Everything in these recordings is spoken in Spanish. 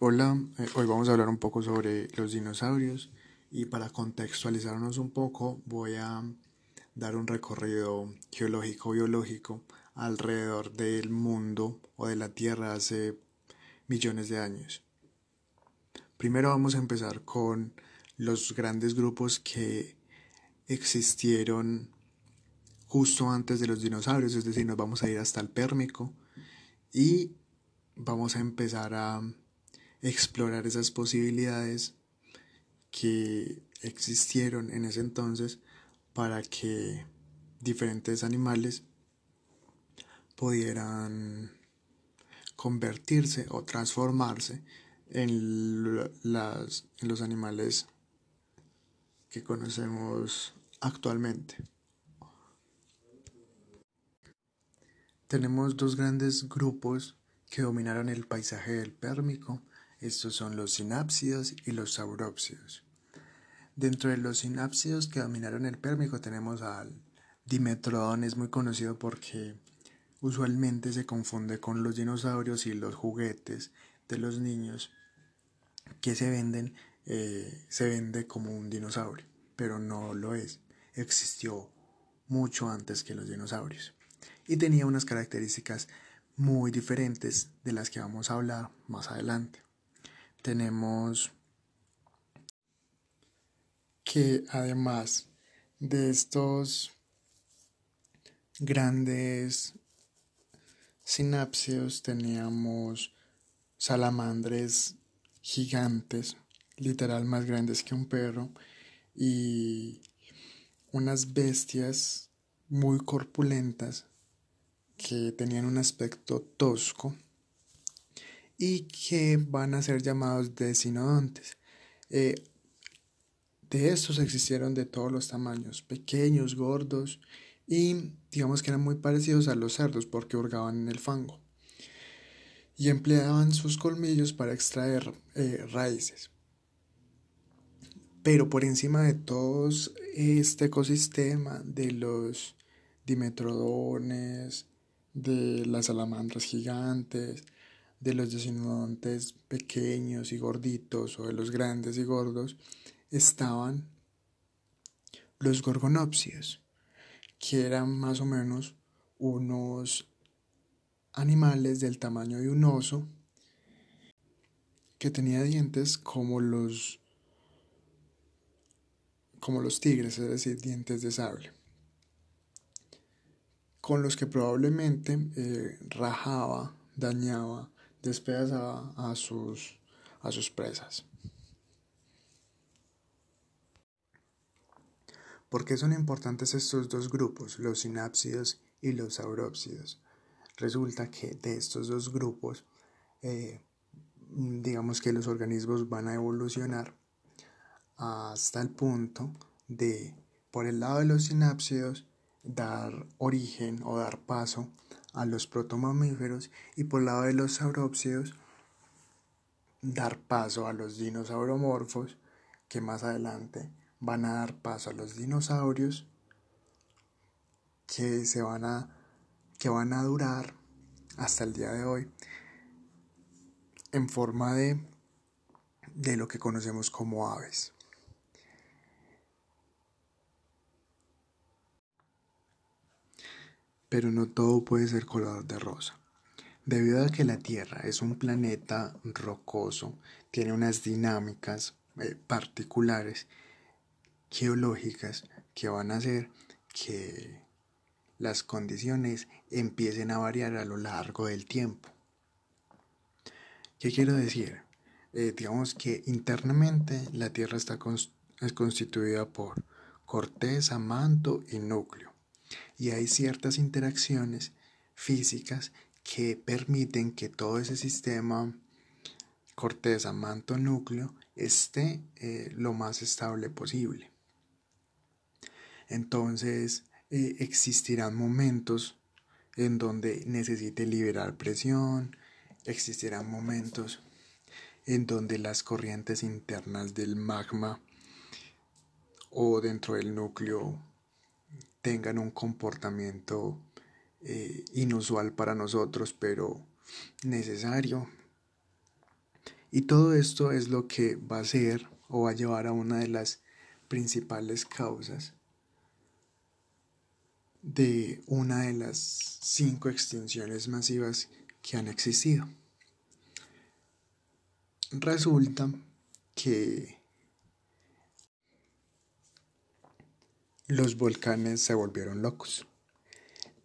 Hola, eh, hoy vamos a hablar un poco sobre los dinosaurios y para contextualizarnos un poco voy a dar un recorrido geológico-biológico alrededor del mundo o de la Tierra hace millones de años. Primero vamos a empezar con los grandes grupos que existieron justo antes de los dinosaurios, es decir, nos vamos a ir hasta el Pérmico y vamos a empezar a explorar esas posibilidades que existieron en ese entonces para que diferentes animales pudieran convertirse o transformarse en, las, en los animales que conocemos actualmente. Tenemos dos grandes grupos que dominaron el paisaje del Pérmico estos son los sinápsidos y los saurópsidos. Dentro de los sinápsidos que dominaron el Pérmico tenemos al Dimetrodon, es muy conocido porque usualmente se confunde con los dinosaurios y los juguetes de los niños que se venden, eh, se vende como un dinosaurio, pero no lo es. Existió mucho antes que los dinosaurios y tenía unas características muy diferentes de las que vamos a hablar más adelante tenemos que además de estos grandes sinapsios teníamos salamandres gigantes, literal más grandes que un perro, y unas bestias muy corpulentas que tenían un aspecto tosco y que van a ser llamados decinodontes. Eh, de estos existieron de todos los tamaños, pequeños, gordos y digamos que eran muy parecidos a los cerdos porque hurgaban en el fango y empleaban sus colmillos para extraer eh, raíces. Pero por encima de todo este ecosistema de los dimetrodones, de las salamandras gigantes, de los desinodontes pequeños y gorditos o de los grandes y gordos estaban los gorgonopsios, que eran más o menos unos animales del tamaño de un oso que tenía dientes como los como los tigres, es decir, dientes de sable, con los que probablemente eh, rajaba, dañaba despedazaba a sus, a sus presas. ¿Por qué son importantes estos dos grupos, los sinápsidos y los saurópsidos? Resulta que de estos dos grupos, eh, digamos que los organismos van a evolucionar hasta el punto de, por el lado de los sinápsidos, dar origen o dar paso a los protomamíferos y por lado de los saurópsidos dar paso a los dinosauromorfos que más adelante van a dar paso a los dinosaurios que se van a que van a durar hasta el día de hoy en forma de de lo que conocemos como aves. Pero no todo puede ser color de rosa. Debido a que la Tierra es un planeta rocoso, tiene unas dinámicas eh, particulares geológicas que van a hacer que las condiciones empiecen a variar a lo largo del tiempo. ¿Qué quiero decir? Eh, digamos que internamente la Tierra está es constituida por corteza, manto y núcleo y hay ciertas interacciones físicas que permiten que todo ese sistema corteza, manto, núcleo esté eh, lo más estable posible. Entonces eh, existirán momentos en donde necesite liberar presión, existirán momentos en donde las corrientes internas del magma o dentro del núcleo tengan un comportamiento eh, inusual para nosotros, pero necesario. Y todo esto es lo que va a ser o va a llevar a una de las principales causas de una de las cinco extinciones masivas que han existido. Resulta que los volcanes se volvieron locos.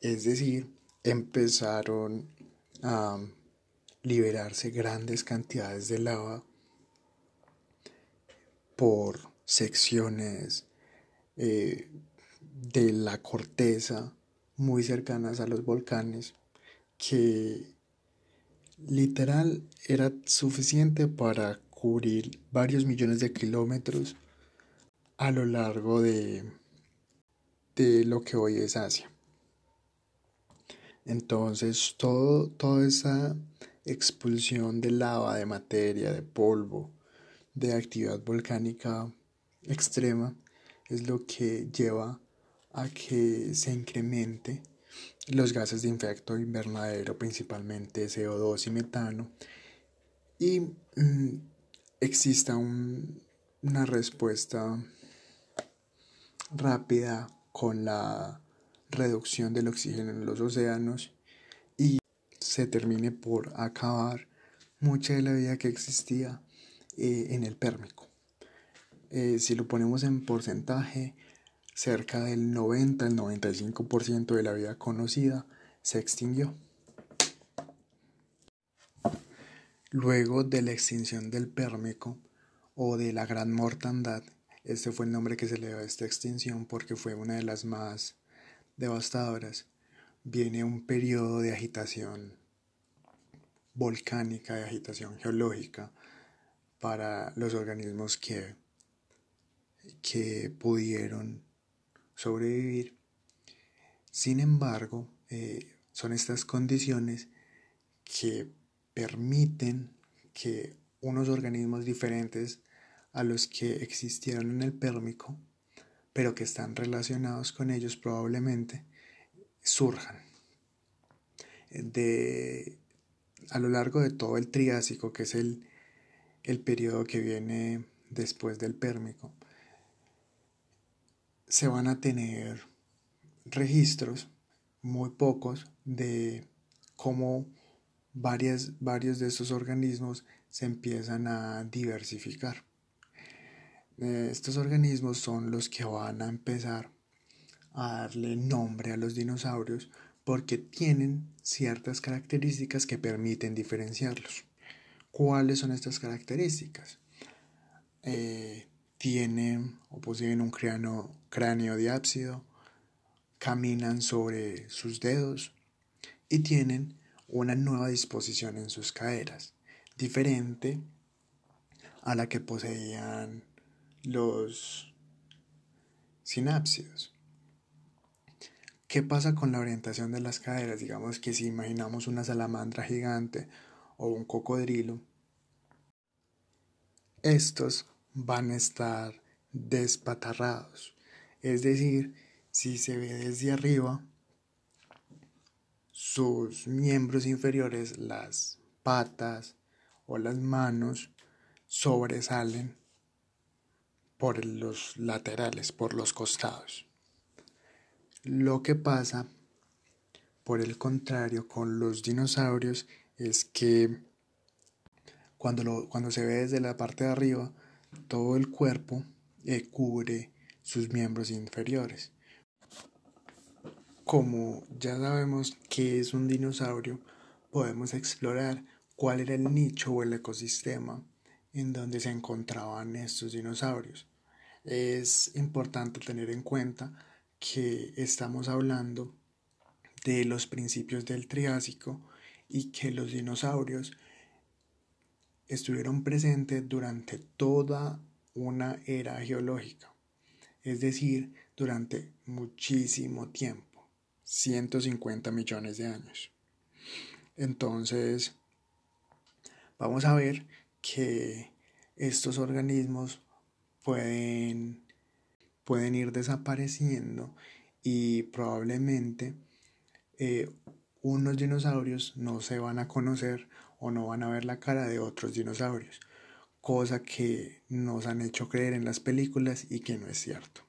Es decir, empezaron a liberarse grandes cantidades de lava por secciones eh, de la corteza muy cercanas a los volcanes que literal era suficiente para cubrir varios millones de kilómetros a lo largo de, de lo que hoy es Asia. Entonces, todo, toda esa expulsión de lava, de materia, de polvo, de actividad volcánica extrema, es lo que lleva a que se incremente los gases de efecto invernadero, principalmente CO2 y metano, y mm, exista una respuesta rápida con la reducción del oxígeno en los océanos y se termine por acabar mucha de la vida que existía eh, en el pérmico. Eh, si lo ponemos en porcentaje, cerca del 90 al 95% de la vida conocida se extinguió. Luego de la extinción del Pérmico o de la Gran Mortandad, este fue el nombre que se le dio a esta extinción porque fue una de las más devastadoras, viene un periodo de agitación volcánica, de agitación geológica para los organismos que, que pudieron sobrevivir. Sin embargo, eh, son estas condiciones que permiten que unos organismos diferentes a los que existieron en el pérmico, pero que están relacionados con ellos probablemente, surjan. De, a lo largo de todo el Triásico, que es el, el periodo que viene después del pérmico, se van a tener registros, muy pocos, de cómo varias, varios de estos organismos se empiezan a diversificar. Estos organismos son los que van a empezar a darle nombre a los dinosaurios porque tienen ciertas características que permiten diferenciarlos. ¿Cuáles son estas características? Eh, tienen o poseen un cráneo, cráneo diápsido, caminan sobre sus dedos y tienen una nueva disposición en sus caderas, diferente a la que poseían los sinápsidos. ¿Qué pasa con la orientación de las caderas? Digamos que si imaginamos una salamandra gigante o un cocodrilo, estos van a estar despatarrados. Es decir, si se ve desde arriba, sus miembros inferiores, las patas o las manos, sobresalen por los laterales, por los costados. Lo que pasa, por el contrario, con los dinosaurios es que cuando, cuando se ve desde la parte de arriba, todo el cuerpo eh, cubre sus miembros inferiores. Como ya sabemos que es un dinosaurio, podemos explorar cuál era el nicho o el ecosistema en donde se encontraban estos dinosaurios. Es importante tener en cuenta que estamos hablando de los principios del Triásico y que los dinosaurios estuvieron presentes durante toda una era geológica, es decir, durante muchísimo tiempo, 150 millones de años. Entonces, vamos a ver que estos organismos pueden, pueden ir desapareciendo y probablemente eh, unos dinosaurios no se van a conocer o no van a ver la cara de otros dinosaurios, cosa que nos han hecho creer en las películas y que no es cierto.